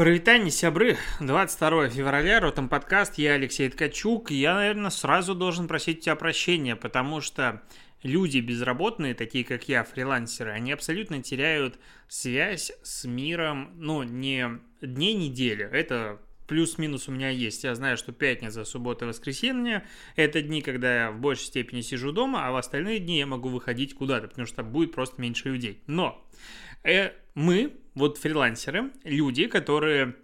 Провитание, сябры, 22 февраля, Ротом подкаст, я Алексей Ткачук. Я, наверное, сразу должен просить тебя прощения, потому что люди безработные, такие как я, фрилансеры, они абсолютно теряют связь с миром, ну, не дней недели, это плюс-минус у меня есть. Я знаю, что пятница, суббота, воскресенье – это дни, когда я в большей степени сижу дома, а в остальные дни я могу выходить куда-то, потому что будет просто меньше людей. Но э, мы, вот фрилансеры, люди, которые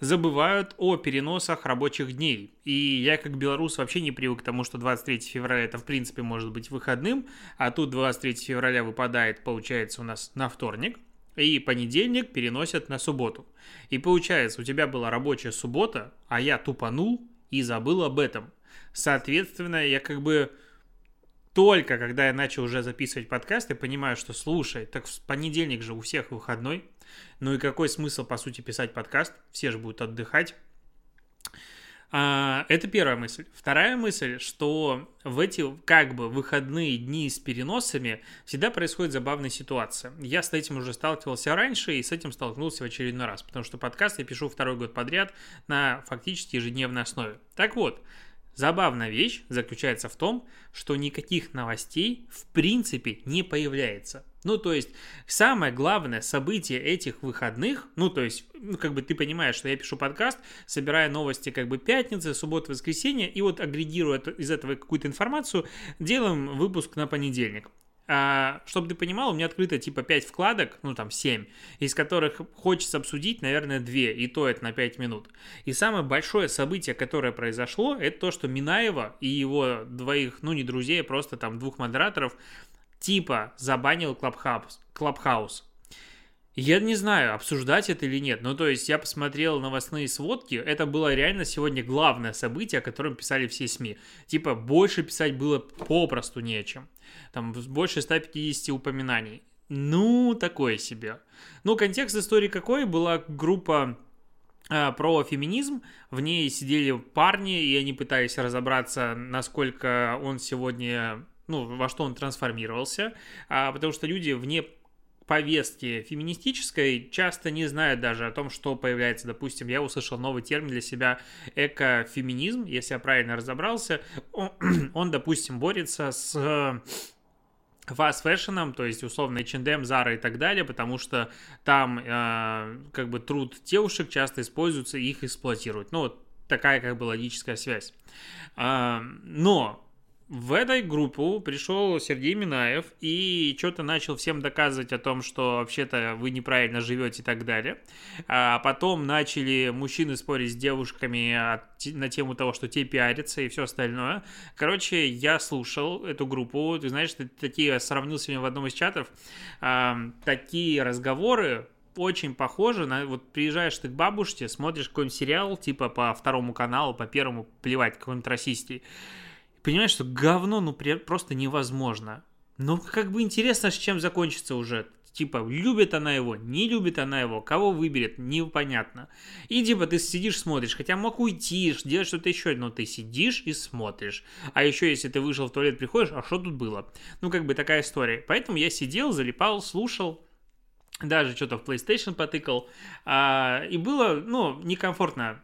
забывают о переносах рабочих дней. И я как белорус вообще не привык к тому, что 23 февраля это в принципе может быть выходным, а тут 23 февраля выпадает, получается, у нас на вторник – и понедельник переносят на субботу. И получается, у тебя была рабочая суббота, а я тупанул и забыл об этом. Соответственно, я как бы только когда я начал уже записывать подкаст, я понимаю, что слушай, так в понедельник же у всех выходной. Ну и какой смысл, по сути, писать подкаст? Все же будут отдыхать. А, это первая мысль. Вторая мысль, что в эти как бы выходные дни с переносами всегда происходит забавная ситуация. Я с этим уже сталкивался раньше и с этим столкнулся в очередной раз, потому что подкаст я пишу второй год подряд на фактически ежедневной основе. Так вот, Забавная вещь заключается в том, что никаких новостей в принципе не появляется. Ну, то есть, самое главное событие этих выходных, ну, то есть, ну, как бы ты понимаешь, что я пишу подкаст, собирая новости как бы пятницы, субботы, воскресенье, и вот агрегируя из этого какую-то информацию, делаем выпуск на понедельник. А, чтобы ты понимал, у меня открыто типа 5 вкладок, ну там 7, из которых хочется обсудить, наверное, 2, и то это на 5 минут. И самое большое событие, которое произошло, это то, что Минаева и его двоих, ну не друзей, а просто там двух модераторов, типа забанил Clubhouse. Clubhouse. Я не знаю, обсуждать это или нет. Ну, то есть, я посмотрел новостные сводки. Это было реально сегодня главное событие, о котором писали все СМИ. Типа, больше писать было попросту не о чем там больше 150 упоминаний. Ну, такое себе. Ну, контекст истории какой? Была группа э, про феминизм, в ней сидели парни, и они пытались разобраться, насколько он сегодня, ну, во что он трансформировался, а, потому что люди вне повестки феминистической часто не знают даже о том, что появляется. Допустим, я услышал новый термин для себя экофеминизм, если я правильно разобрался. Он, допустим, борется с фаст фэшеном, то есть условно H&M, Zara и так далее, потому что там э, как бы труд девушек часто используется и их эксплуатируют. Ну, вот такая как бы логическая связь. Э, но в этой группу пришел Сергей Минаев и что-то начал всем доказывать о том, что вообще-то вы неправильно живете и так далее. А потом начали мужчины спорить с девушками на тему того, что те пиарятся и все остальное. Короче, я слушал эту группу. Ты знаешь, ты такие сравнил сегодня в одном из чатов. А, такие разговоры очень похожи на... Вот приезжаешь ты к бабушке, смотришь какой-нибудь сериал, типа по второму каналу, по первому, плевать, какой-нибудь российский понимаешь, что говно, ну, просто невозможно. Ну, как бы интересно, с чем закончится уже. Типа, любит она его, не любит она его, кого выберет, непонятно. И типа ты сидишь, смотришь, хотя мог уйти, делать что-то еще, но ты сидишь и смотришь. А еще если ты вышел в туалет, приходишь, а что тут было? Ну, как бы такая история. Поэтому я сидел, залипал, слушал, даже что-то в PlayStation потыкал, а, и было, ну, некомфортно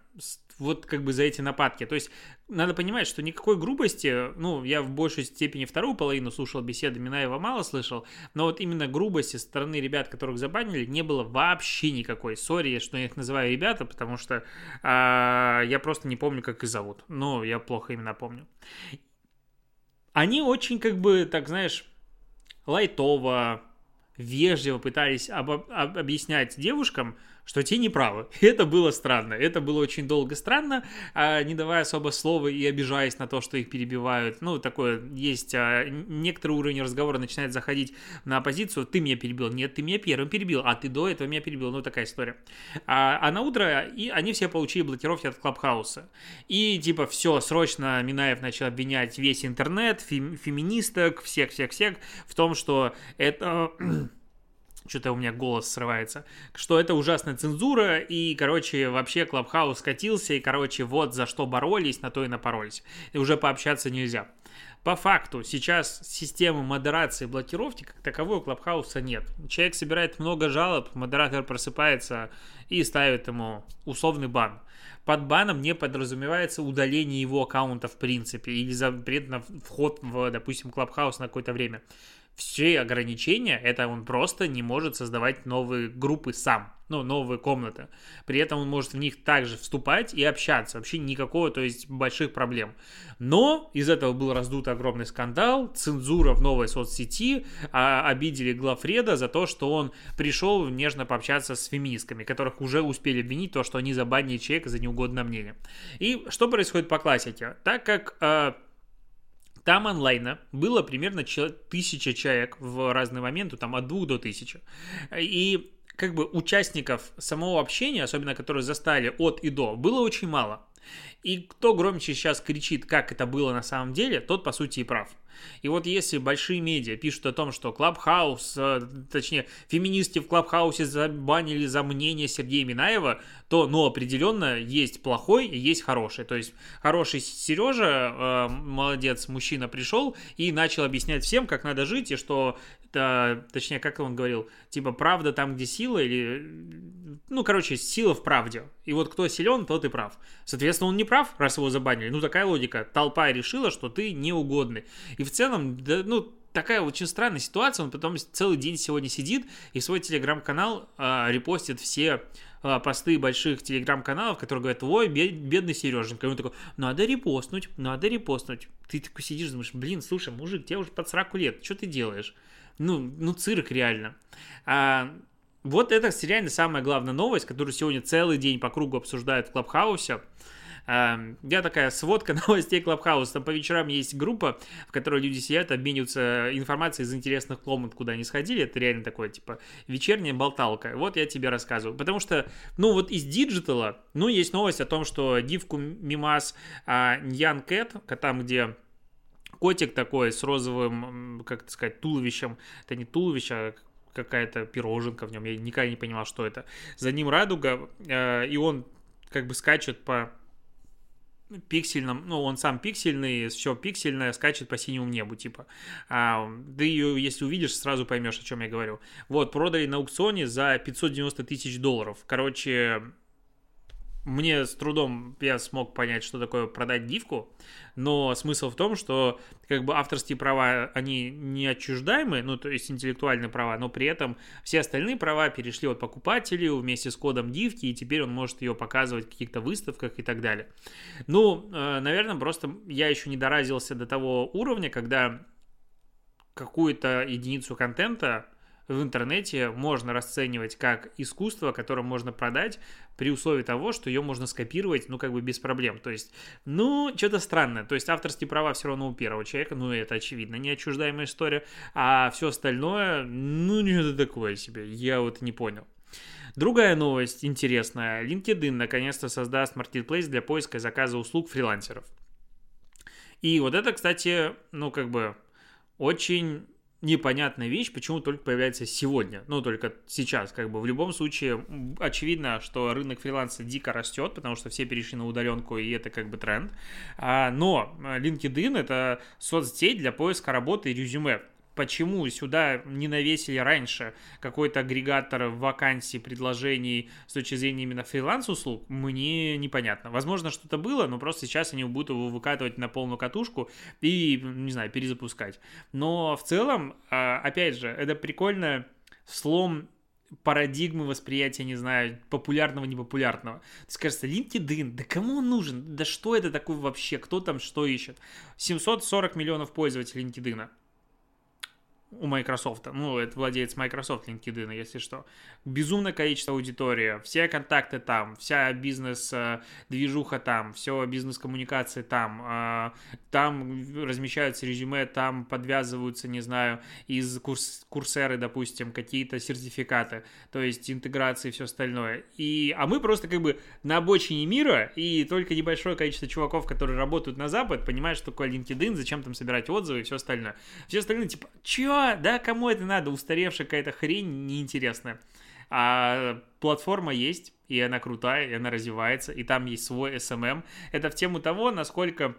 вот как бы за эти нападки. То есть надо понимать, что никакой грубости, ну, я в большей степени вторую половину слушал беседы Минаева, мало слышал, но вот именно грубости со стороны ребят, которых забанили, не было вообще никакой. Сори, что я их называю ребята, потому что а, я просто не помню, как их зовут. Но я плохо именно помню. Они очень, как бы, так знаешь, лайтово, вежливо пытались об, об, объяснять девушкам, что те не правы. это было странно. Это было очень долго странно, а, не давая особо слова и обижаясь на то, что их перебивают. Ну, такое есть. А, некоторый уровень разговора начинает заходить на позицию. Ты меня перебил. Нет, ты меня первым перебил. А ты до этого меня перебил. Ну, такая история. А, а на утро и они все получили блокировки от Clubhouse а. И типа все, срочно Минаев начал обвинять весь интернет, фем, феминисток, всех-всех-всех в том, что это что-то у меня голос срывается, что это ужасная цензура, и, короче, вообще Clubhouse скатился, и, короче, вот за что боролись, на то и напоролись. И уже пообщаться нельзя. по факту сейчас системы модерации и блокировки как таковой у Clubhouse а нет. Человек собирает много жалоб, модератор просыпается и ставит ему условный бан. Под баном не подразумевается удаление его аккаунта в принципе или запрет на вход в, допустим, Клабхаус на какое-то время все ограничения, это он просто не может создавать новые группы сам, ну, новые комнаты. При этом он может в них также вступать и общаться. Вообще никакого, то есть, больших проблем. Но из этого был раздут огромный скандал, цензура в новой соцсети, а, обидели Глафреда за то, что он пришел нежно пообщаться с феминистками, которых уже успели обвинить то, что они забанили человека за неугодное мнение. И что происходит по классике? Так как э, там онлайна было примерно тысяча человек в разные моменты, там от двух до тысячи. И как бы участников самого общения, особенно которые застали от и до, было очень мало. И кто громче сейчас кричит, как это было на самом деле, тот, по сути, и прав. И вот если большие медиа пишут о том, что Клабхаус, э, точнее, феминистки в Клабхаусе забанили за мнение Сергея Минаева, то, ну, определенно есть плохой и есть хороший. То есть хороший Сережа, э, молодец, мужчина пришел и начал объяснять всем, как надо жить, и что это, точнее, как он говорил, типа, правда там, где сила, или, ну, короче, сила в правде. И вот кто силен, тот и прав. Соответственно, он не прав, раз его забанили. Ну, такая логика. Толпа решила, что ты неугодный. И в целом, да, ну, такая очень странная ситуация. Он потом целый день сегодня сидит и свой телеграм-канал а, репостит все а, посты больших телеграм-каналов, которые говорят, ой, бедный Сереженька. И он такой, надо репостнуть, надо репостнуть. Ты такой сидишь, думаешь, блин, слушай, мужик, тебе уже под 40 лет, что ты делаешь? Ну, ну цирк реально. А, вот это реально самая главная новость, которую сегодня целый день по кругу обсуждают в Клабхаусе. Я такая сводка новостей Клабхауса. Там по вечерам есть группа, в которой люди сидят, обмениваются информацией из интересных комнат, куда они сходили. Это реально такое, типа, вечерняя болталка. Вот я тебе рассказываю. Потому что, ну, вот из диджитала, ну, есть новость о том, что гифку мема с Nyan Cat, там, где котик такой с розовым, как это сказать, туловищем. Это не туловище, а какая-то пироженка в нем. Я никогда не понимал, что это. За ним радуга, э, и он как бы скачет по пиксельном, ну, он сам пиксельный, все пиксельное, скачет по синему небу, типа. А, ты ее, если увидишь, сразу поймешь, о чем я говорю. Вот, продали на аукционе за 590 тысяч долларов. Короче, мне с трудом я смог понять, что такое продать гифку, но смысл в том, что как бы авторские права, они не отчуждаемы, ну, то есть интеллектуальные права, но при этом все остальные права перешли от покупателю вместе с кодом гифки, и теперь он может ее показывать в каких-то выставках и так далее. Ну, э, наверное, просто я еще не доразился до того уровня, когда какую-то единицу контента в интернете можно расценивать как искусство, которое можно продать при условии того, что ее можно скопировать, ну, как бы без проблем. То есть, ну, что-то странное. То есть, авторские права все равно у первого человека, ну, это очевидно, неотчуждаемая история. А все остальное, ну, это такое себе. Я вот не понял. Другая новость интересная. LinkedIn наконец-то создаст marketplace для поиска и заказа услуг фрилансеров. И вот это, кстати, ну, как бы очень непонятная вещь, почему только появляется сегодня, ну, только сейчас, как бы, в любом случае, очевидно, что рынок фриланса дико растет, потому что все перешли на удаленку, и это как бы тренд, а, но LinkedIn — это соцсеть для поиска работы и резюме, почему сюда не навесили раньше какой-то агрегатор вакансий, предложений с точки зрения именно фриланс-услуг, мне непонятно. Возможно, что-то было, но просто сейчас они будут его выкатывать на полную катушку и, не знаю, перезапускать. Но в целом, а, опять же, это прикольно слом парадигмы восприятия, не знаю, популярного, непопулярного. Есть, кажется, LinkedIn, да кому он нужен? Да что это такое вообще? Кто там что ищет? 740 миллионов пользователей LinkedIn у Microsoft, ну, это владелец Microsoft LinkedIn, если что. Безумное количество аудитории, все контакты там, вся бизнес-движуха там, все бизнес-коммуникации там, а, там размещаются резюме, там подвязываются, не знаю, из курс, курсеры, допустим, какие-то сертификаты, то есть интеграции и все остальное. И, а мы просто как бы на обочине мира, и только небольшое количество чуваков, которые работают на Запад, понимают, что такое LinkedIn, зачем там собирать отзывы и все остальное. Все остальные типа, чё, да, кому это надо, устаревшая какая-то хрень неинтересная. А платформа есть, и она крутая, и она развивается, и там есть свой SMM. Это в тему того, насколько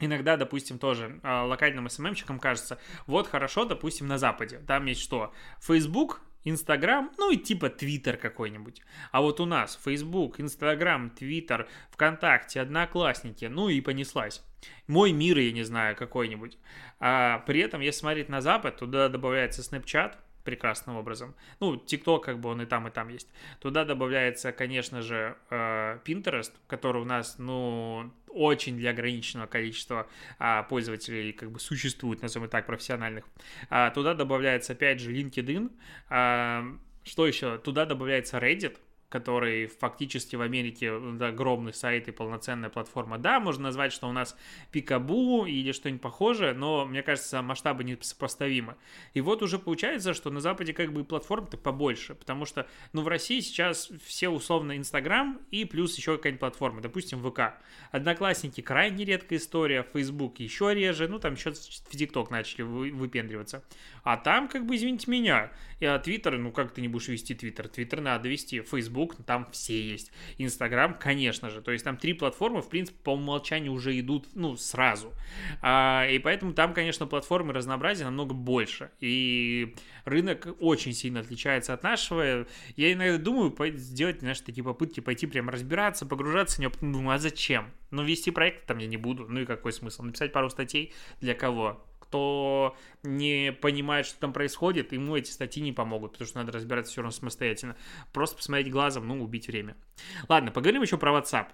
Иногда, допустим, тоже э, локальным СММщикам кажется, вот хорошо, допустим, на Западе. Там есть что? Facebook, Инстаграм, ну и типа Твиттер какой-нибудь. А вот у нас Фейсбук, Инстаграм, Твиттер, ВКонтакте, Одноклассники, ну и понеслась. Мой мир, я не знаю, какой-нибудь. А при этом, если смотреть на Запад, туда добавляется Snapchat, прекрасным образом. Ну, TikTok, как бы он и там, и там есть. Туда добавляется, конечно же, э, Pinterest, который у нас, ну, очень для ограниченного количества а, пользователей как бы существует, назовем так, профессиональных. А, туда добавляется, опять же, LinkedIn. А, что еще? Туда добавляется Reddit, который фактически в Америке огромный сайт и полноценная платформа. Да, можно назвать, что у нас Пикабу или что-нибудь похожее, но, мне кажется, масштабы не сопоставимы. И вот уже получается, что на Западе как бы платформ-то побольше, потому что, ну, в России сейчас все условно Инстаграм и плюс еще какая-нибудь платформа, допустим, ВК. Одноклассники крайне редкая история, Facebook еще реже, ну, там еще в ТикТок начали выпендриваться. А там, как бы, извините меня, а Твиттер, ну, как ты не будешь вести Твиттер? Твиттер надо вести, Facebook, там все есть. Инстаграм, конечно же. То есть там три платформы, в принципе, по умолчанию уже идут, ну, сразу. А, и поэтому там, конечно, платформы разнообразия намного больше. И рынок очень сильно отличается от нашего. Я иногда думаю сделать, знаешь, такие попытки пойти прям разбираться, погружаться в него. Думаю, а зачем? Ну, вести проект там я не буду. Ну и какой смысл? Написать пару статей для кого? Кто не понимает, что там происходит, ему эти статьи не помогут, потому что надо разбираться все равно самостоятельно. Просто посмотреть глазом, ну, убить время. Ладно, поговорим еще про WhatsApp.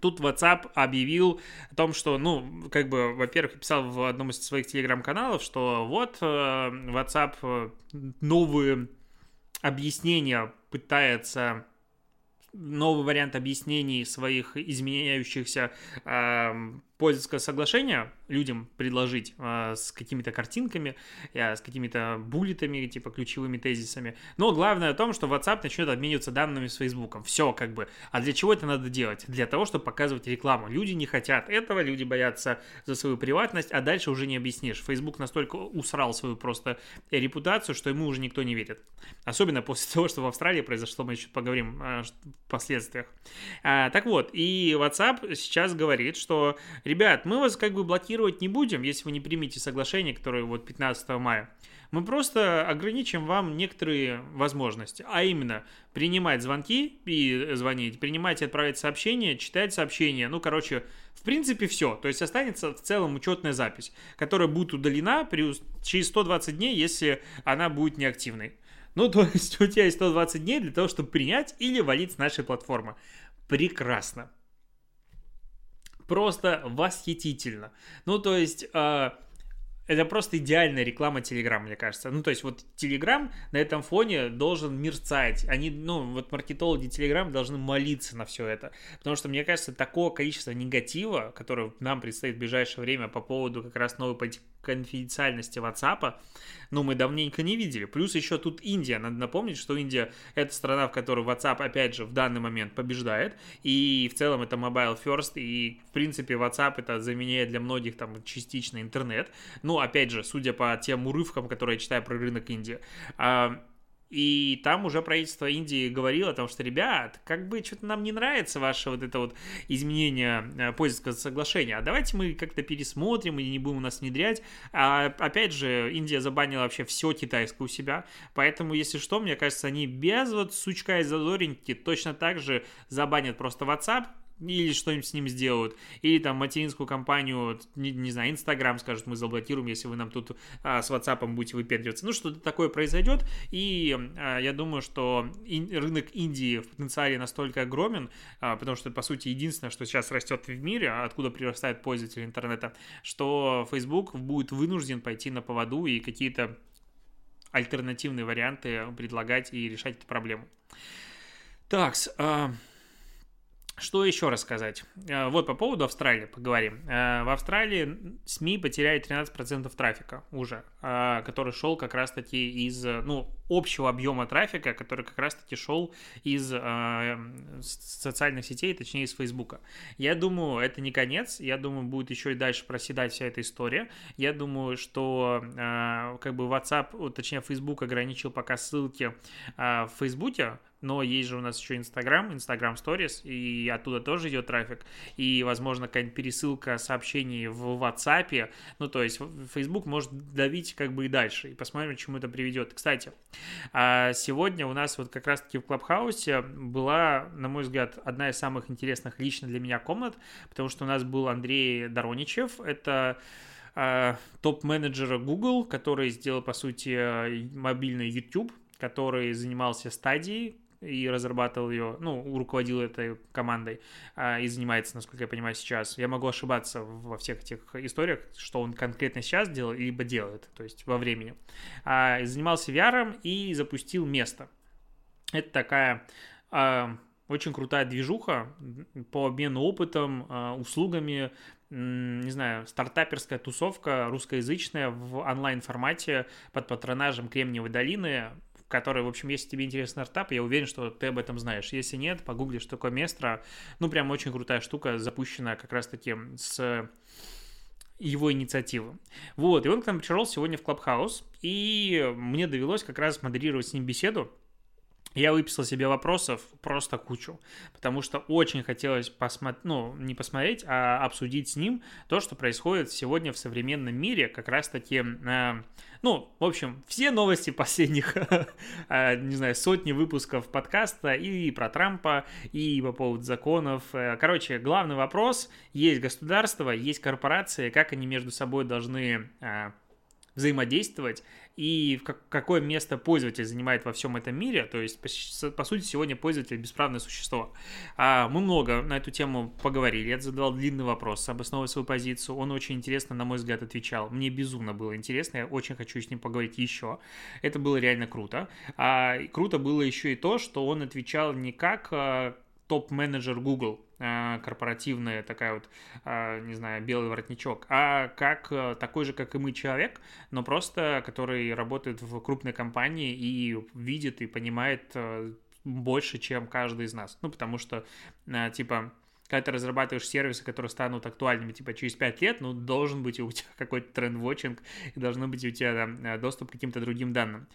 Тут WhatsApp объявил о том, что, ну, как бы, во-первых, писал в одном из своих телеграм-каналов, что вот э, WhatsApp э, новые объяснения пытается новый вариант объяснений своих изменяющихся э, пользовательского соглашения людям предложить э, с какими-то картинками, э, с какими-то буллетами, типа ключевыми тезисами. Но главное о том, что WhatsApp начнет обмениваться данными с Facebook. Все как бы. А для чего это надо делать? Для того, чтобы показывать рекламу. Люди не хотят этого, люди боятся за свою приватность, а дальше уже не объяснишь. Facebook настолько усрал свою просто репутацию, что ему уже никто не верит. Особенно после того, что в Австралии произошло, мы еще поговорим о последствиях. А, так вот, и WhatsApp сейчас говорит, что ребят, мы вас как бы блокировать не будем, если вы не примете соглашение, которое вот 15 мая. Мы просто ограничим вам некоторые возможности, а именно принимать звонки и звонить, принимать и отправлять сообщения, читать сообщения, ну, короче, в принципе, все. То есть останется в целом учетная запись, которая будет удалена при, через 120 дней, если она будет неактивной. Ну, то есть у тебя есть 120 дней для того, чтобы принять или валить с нашей платформы. Прекрасно просто восхитительно. Ну, то есть... Э, это просто идеальная реклама Telegram, мне кажется. Ну, то есть вот Telegram на этом фоне должен мерцать. Они, ну, вот маркетологи Telegram должны молиться на все это. Потому что, мне кажется, такого количества негатива, которое нам предстоит в ближайшее время по поводу как раз новой конфиденциальности WhatsApp, ну, мы давненько не видели. Плюс еще тут Индия. Надо напомнить, что Индия — это страна, в которой WhatsApp, опять же, в данный момент побеждает. И в целом это mobile first. И, в принципе, WhatsApp это заменяет для многих там частично интернет. Ну, опять же, судя по тем урывкам, которые я читаю про рынок Индии. И там уже правительство Индии говорило о том, что, ребят, как бы что-то нам не нравится ваше вот это вот изменение э, пользовательского соглашения, а давайте мы как-то пересмотрим и не будем у нас внедрять. А, опять же, Индия забанила вообще все китайское у себя, поэтому, если что, мне кажется, они без вот сучка и зазореньки точно так же забанят просто WhatsApp, или что-нибудь с ним сделают, или там материнскую компанию, не, не знаю, Инстаграм скажут, мы заблокируем, если вы нам тут а, с WhatsApp будете выпендриваться. Ну, что-то такое произойдет, и а, я думаю, что ин, рынок Индии в потенциале настолько огромен, а, потому что, по сути, единственное, что сейчас растет в мире, откуда прирастает пользователи интернета, что Facebook будет вынужден пойти на поводу и какие-то альтернативные варианты предлагать и решать эту проблему. Так, а, что еще рассказать? Э, вот по поводу Австралии поговорим. Э, в Австралии СМИ потеряли 13% трафика уже, э, который шел как раз-таки из, ну, общего объема трафика, который как раз-таки шел из социальных сетей, точнее из Фейсбука. Я думаю, это не конец, я думаю, будет еще и дальше проседать вся эта история. Я думаю, что как бы WhatsApp, точнее Facebook ограничил пока ссылки в Фейсбуке, но есть же у нас еще Инстаграм, Инстаграм Stories, и оттуда тоже идет трафик, и, возможно, какая-нибудь пересылка сообщений в WhatsApp, ну, то есть Facebook может давить как бы и дальше, и посмотрим, к чему это приведет. Кстати, а, сегодня у нас вот как раз-таки в Клабхаусе была, на мой взгляд, одна из самых интересных лично для меня комнат, потому что у нас был Андрей Дороничев, это а, топ-менеджера Google, который сделал, по сути, мобильный YouTube, который занимался стадией, и разрабатывал ее, ну, руководил этой командой а, и занимается, насколько я понимаю, сейчас. Я могу ошибаться во всех этих историях, что он конкретно сейчас делал, либо делает, то есть во времени. А, занимался VR и запустил место. Это такая а, очень крутая движуха по обмену опытом, услугами, не знаю, стартаперская тусовка русскоязычная в онлайн-формате под патронажем Кремниевой долины который, в общем, если тебе интересен стартап, я уверен, что ты об этом знаешь. Если нет, погугли, что такое Местро. Ну, прям очень крутая штука, запущена как раз-таки с его инициативы. Вот, и он к нам пришел сегодня в Клабхаус, и мне довелось как раз модерировать с ним беседу, я выписал себе вопросов просто кучу, потому что очень хотелось посмотреть, ну, не посмотреть, а обсудить с ним то, что происходит сегодня в современном мире, как раз-таки, э, ну, в общем, все новости последних, э, не знаю, сотни выпусков подкаста и про Трампа, и по поводу законов. Э, короче, главный вопрос, есть государство, есть корпорации, как они между собой должны э, взаимодействовать и какое место пользователь занимает во всем этом мире. То есть, по, сути, сегодня пользователь бесправное существо. А мы много на эту тему поговорили. Я задавал длинный вопрос, обосновывая свою позицию. Он очень интересно, на мой взгляд, отвечал. Мне безумно было интересно. Я очень хочу с ним поговорить еще. Это было реально круто. А круто было еще и то, что он отвечал не как а, топ-менеджер Google, корпоративная такая вот, а, не знаю, белый воротничок, а как а, такой же, как и мы, человек, но просто который работает в крупной компании и видит и понимает больше, чем каждый из нас. Ну, потому что, типа, когда ты разрабатываешь сервисы, которые станут актуальными, типа, через 5 лет, ну, должен быть у тебя какой-то тренд-вотчинг, и должно быть у тебя да, доступ к каким-то другим данным.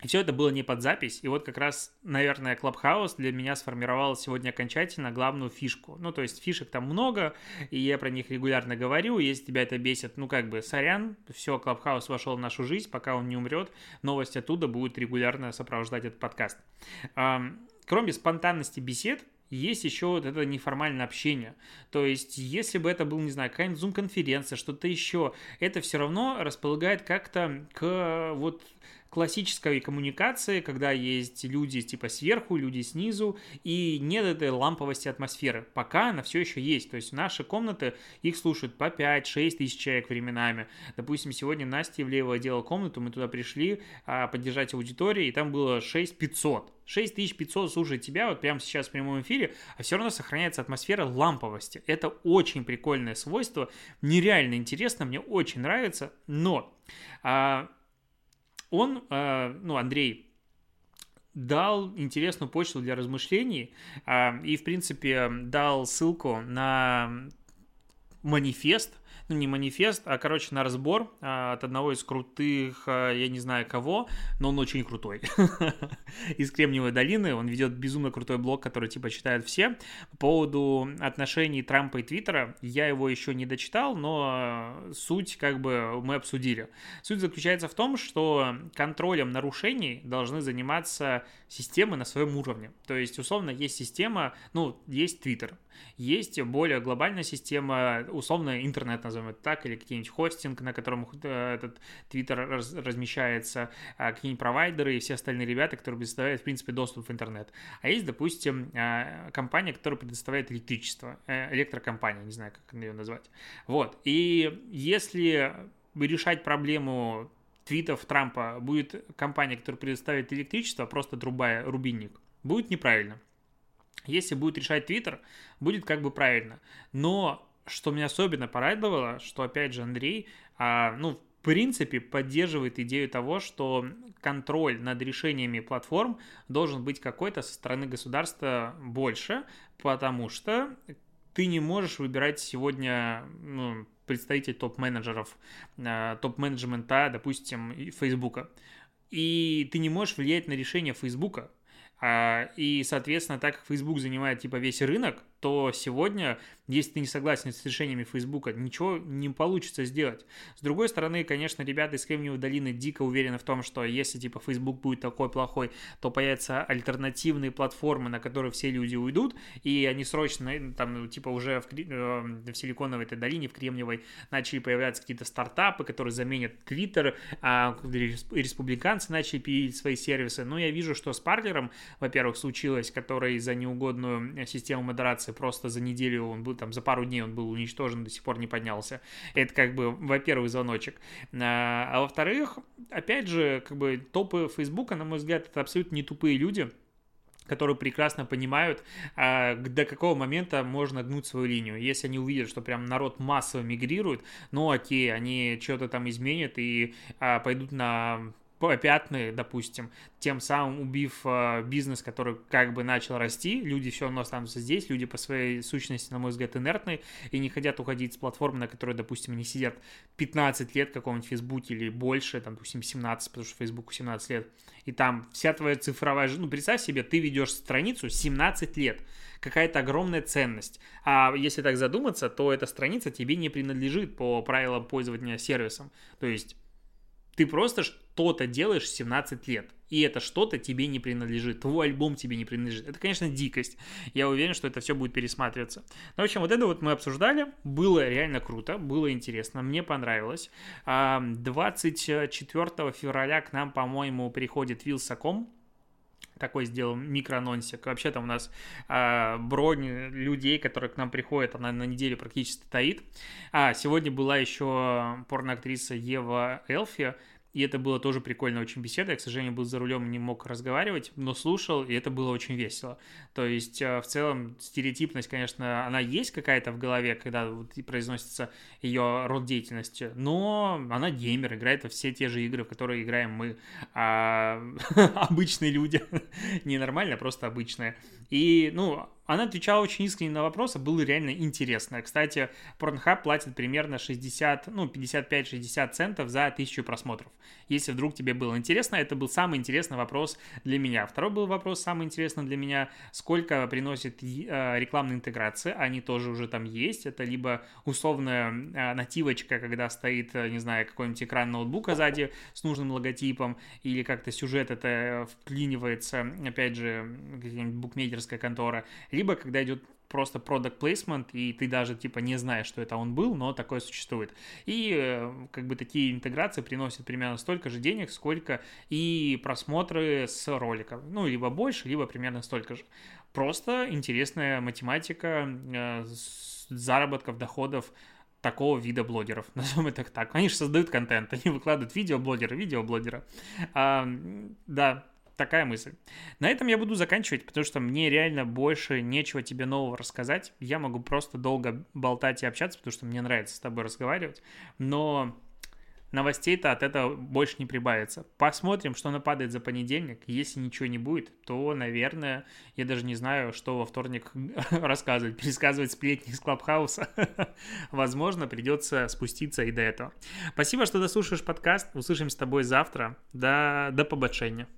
И все это было не под запись, и вот как раз, наверное, Clubhouse для меня сформировал сегодня окончательно главную фишку. Ну, то есть фишек там много, и я про них регулярно говорю, если тебя это бесит, ну, как бы, сорян, все, Clubhouse вошел в нашу жизнь, пока он не умрет, новость оттуда будет регулярно сопровождать этот подкаст. Кроме спонтанности бесед, есть еще вот это неформальное общение. То есть, если бы это был, не знаю, какая-нибудь зум-конференция, что-то еще, это все равно располагает как-то к вот классической коммуникации, когда есть люди типа сверху, люди снизу, и нет этой ламповости атмосферы. Пока она все еще есть. То есть наши комнаты, их слушают по 5-6 тысяч человек временами. Допустим, сегодня Настя Ивлеева делала комнату, мы туда пришли а, поддержать аудиторию, и там было 6500. 6500 слушает тебя вот прямо сейчас в прямом эфире, а все равно сохраняется атмосфера ламповости. Это очень прикольное свойство, нереально интересно, мне очень нравится, но а, он, э, ну, Андрей, дал интересную почту для размышлений э, и, в принципе, дал ссылку на манифест ну не манифест, а, короче, на разбор а, от одного из крутых, а, я не знаю кого, но он очень крутой. из Кремниевой долины, он ведет безумно крутой блог, который, типа, читают все. По поводу отношений Трампа и Твиттера, я его еще не дочитал, но суть, как бы, мы обсудили. Суть заключается в том, что контролем нарушений должны заниматься системы на своем уровне. То есть, условно, есть система, ну, есть Твиттер, есть более глобальная система, условно, интернет назовем это так, или какие-нибудь хостинг, на котором э, этот твиттер раз, размещается, а, какие-нибудь провайдеры и все остальные ребята, которые предоставляют, в принципе, доступ в интернет. А есть, допустим, а, компания, которая предоставляет электричество, э, электрокомпания, не знаю, как ее назвать. Вот, и если решать проблему твитов Трампа будет компания, которая предоставит электричество, просто трубая рубильник, будет неправильно. Если будет решать Твиттер, будет как бы правильно. Но что меня особенно порадовало, что, опять же, Андрей, а, ну, в принципе, поддерживает идею того, что контроль над решениями платформ должен быть какой-то со стороны государства больше, потому что ты не можешь выбирать сегодня ну, представитель топ-менеджеров, а, топ-менеджмента, допустим, Фейсбука и ты не можешь влиять на решение Фейсбука. А, и, соответственно, так как Facebook занимает типа весь рынок, то сегодня, если ты не согласен с решениями Фейсбука, ничего не получится сделать. С другой стороны, конечно, ребята из Кремниевой долины дико уверены в том, что если типа Facebook будет такой плохой, то появятся альтернативные платформы, на которые все люди уйдут, и они срочно, э, там, типа уже в, э, в Силиконовой этой долине, в Кремниевой, начали появляться какие-то стартапы, которые заменят Twitter, а республиканцы начали пилить свои сервисы. Но я вижу, что с Парлером, во-первых, случилось, который за неугодную систему модерации операции просто за неделю он был, там, за пару дней он был уничтожен, до сих пор не поднялся. Это как бы, во-первых, звоночек. А, а во-вторых, опять же, как бы топы Фейсбука, на мой взгляд, это абсолютно не тупые люди, которые прекрасно понимают, а, до какого момента можно гнуть свою линию. Если они увидят, что прям народ массово мигрирует, ну окей, они что-то там изменят и а, пойдут на попятные, допустим, тем самым убив э, бизнес, который как бы начал расти, люди все равно останутся здесь, люди по своей сущности, на мой взгляд, инертные и не хотят уходить с платформы, на которой, допустим, они сидят 15 лет в каком-нибудь Фейсбуке или больше, там, допустим, 17, потому что Фейсбуку 17 лет, и там вся твоя цифровая жизнь, ну, представь себе, ты ведешь страницу 17 лет, какая-то огромная ценность. А если так задуматься, то эта страница тебе не принадлежит по правилам пользования сервисом. То есть ты просто что-то делаешь 17 лет, и это что-то тебе не принадлежит, твой альбом тебе не принадлежит. Это, конечно, дикость. Я уверен, что это все будет пересматриваться. Ну, в общем, вот это вот мы обсуждали. Было реально круто, было интересно, мне понравилось. 24 февраля к нам, по-моему, приходит Вилсаком, такой сделал микроанонсик. Вообще там у нас э, бронь людей, которые к нам приходят, она на неделю практически стоит. А, сегодня была еще порноактриса Ева Элфи, и это было тоже прикольно, очень беседа. Я, к сожалению, был за рулем, не мог разговаривать, но слушал, и это было очень весело. То есть, э, в целом, стереотипность, конечно, она есть какая-то в голове, когда вот произносится ее род деятельности, но она геймер, играет во все те же игры, в которые играем мы. А обычные люди. Не нормально, а просто обычные. И, ну, она отвечала очень искренне на вопросы, было реально интересно. Кстати, Pornhub платит примерно 60, ну, 55-60 центов за тысячу просмотров. Если вдруг тебе было интересно, это был самый интересный вопрос для меня. Второй был вопрос самый интересный для меня, сколько приносит э, рекламная интеграция, они тоже уже там есть. Это либо условная э, нативочка, когда стоит, э, не знаю, какой-нибудь экран ноутбука сзади с нужным логотипом, или как-то сюжет это вклинивается, опять же, какая-нибудь букмекерская контора, либо когда идет просто product placement, и ты даже типа не знаешь, что это он был, но такое существует. И э, как бы такие интеграции приносят примерно столько же денег, сколько и просмотры с роликов. Ну, либо больше, либо примерно столько же. Просто интересная математика э, заработков, доходов такого вида блогеров, назовем это так. Они же создают контент, они выкладывают видеоблогера, видеоблогера. А, да, такая мысль. На этом я буду заканчивать, потому что мне реально больше нечего тебе нового рассказать. Я могу просто долго болтать и общаться, потому что мне нравится с тобой разговаривать, но новостей-то от этого больше не прибавится. Посмотрим, что нападает за понедельник. Если ничего не будет, то, наверное, я даже не знаю, что во вторник рассказывать. Пересказывать сплетни из Клабхауса. Возможно, придется спуститься и до этого. Спасибо, что дослушаешь подкаст. Услышимся с тобой завтра. До, до побочения.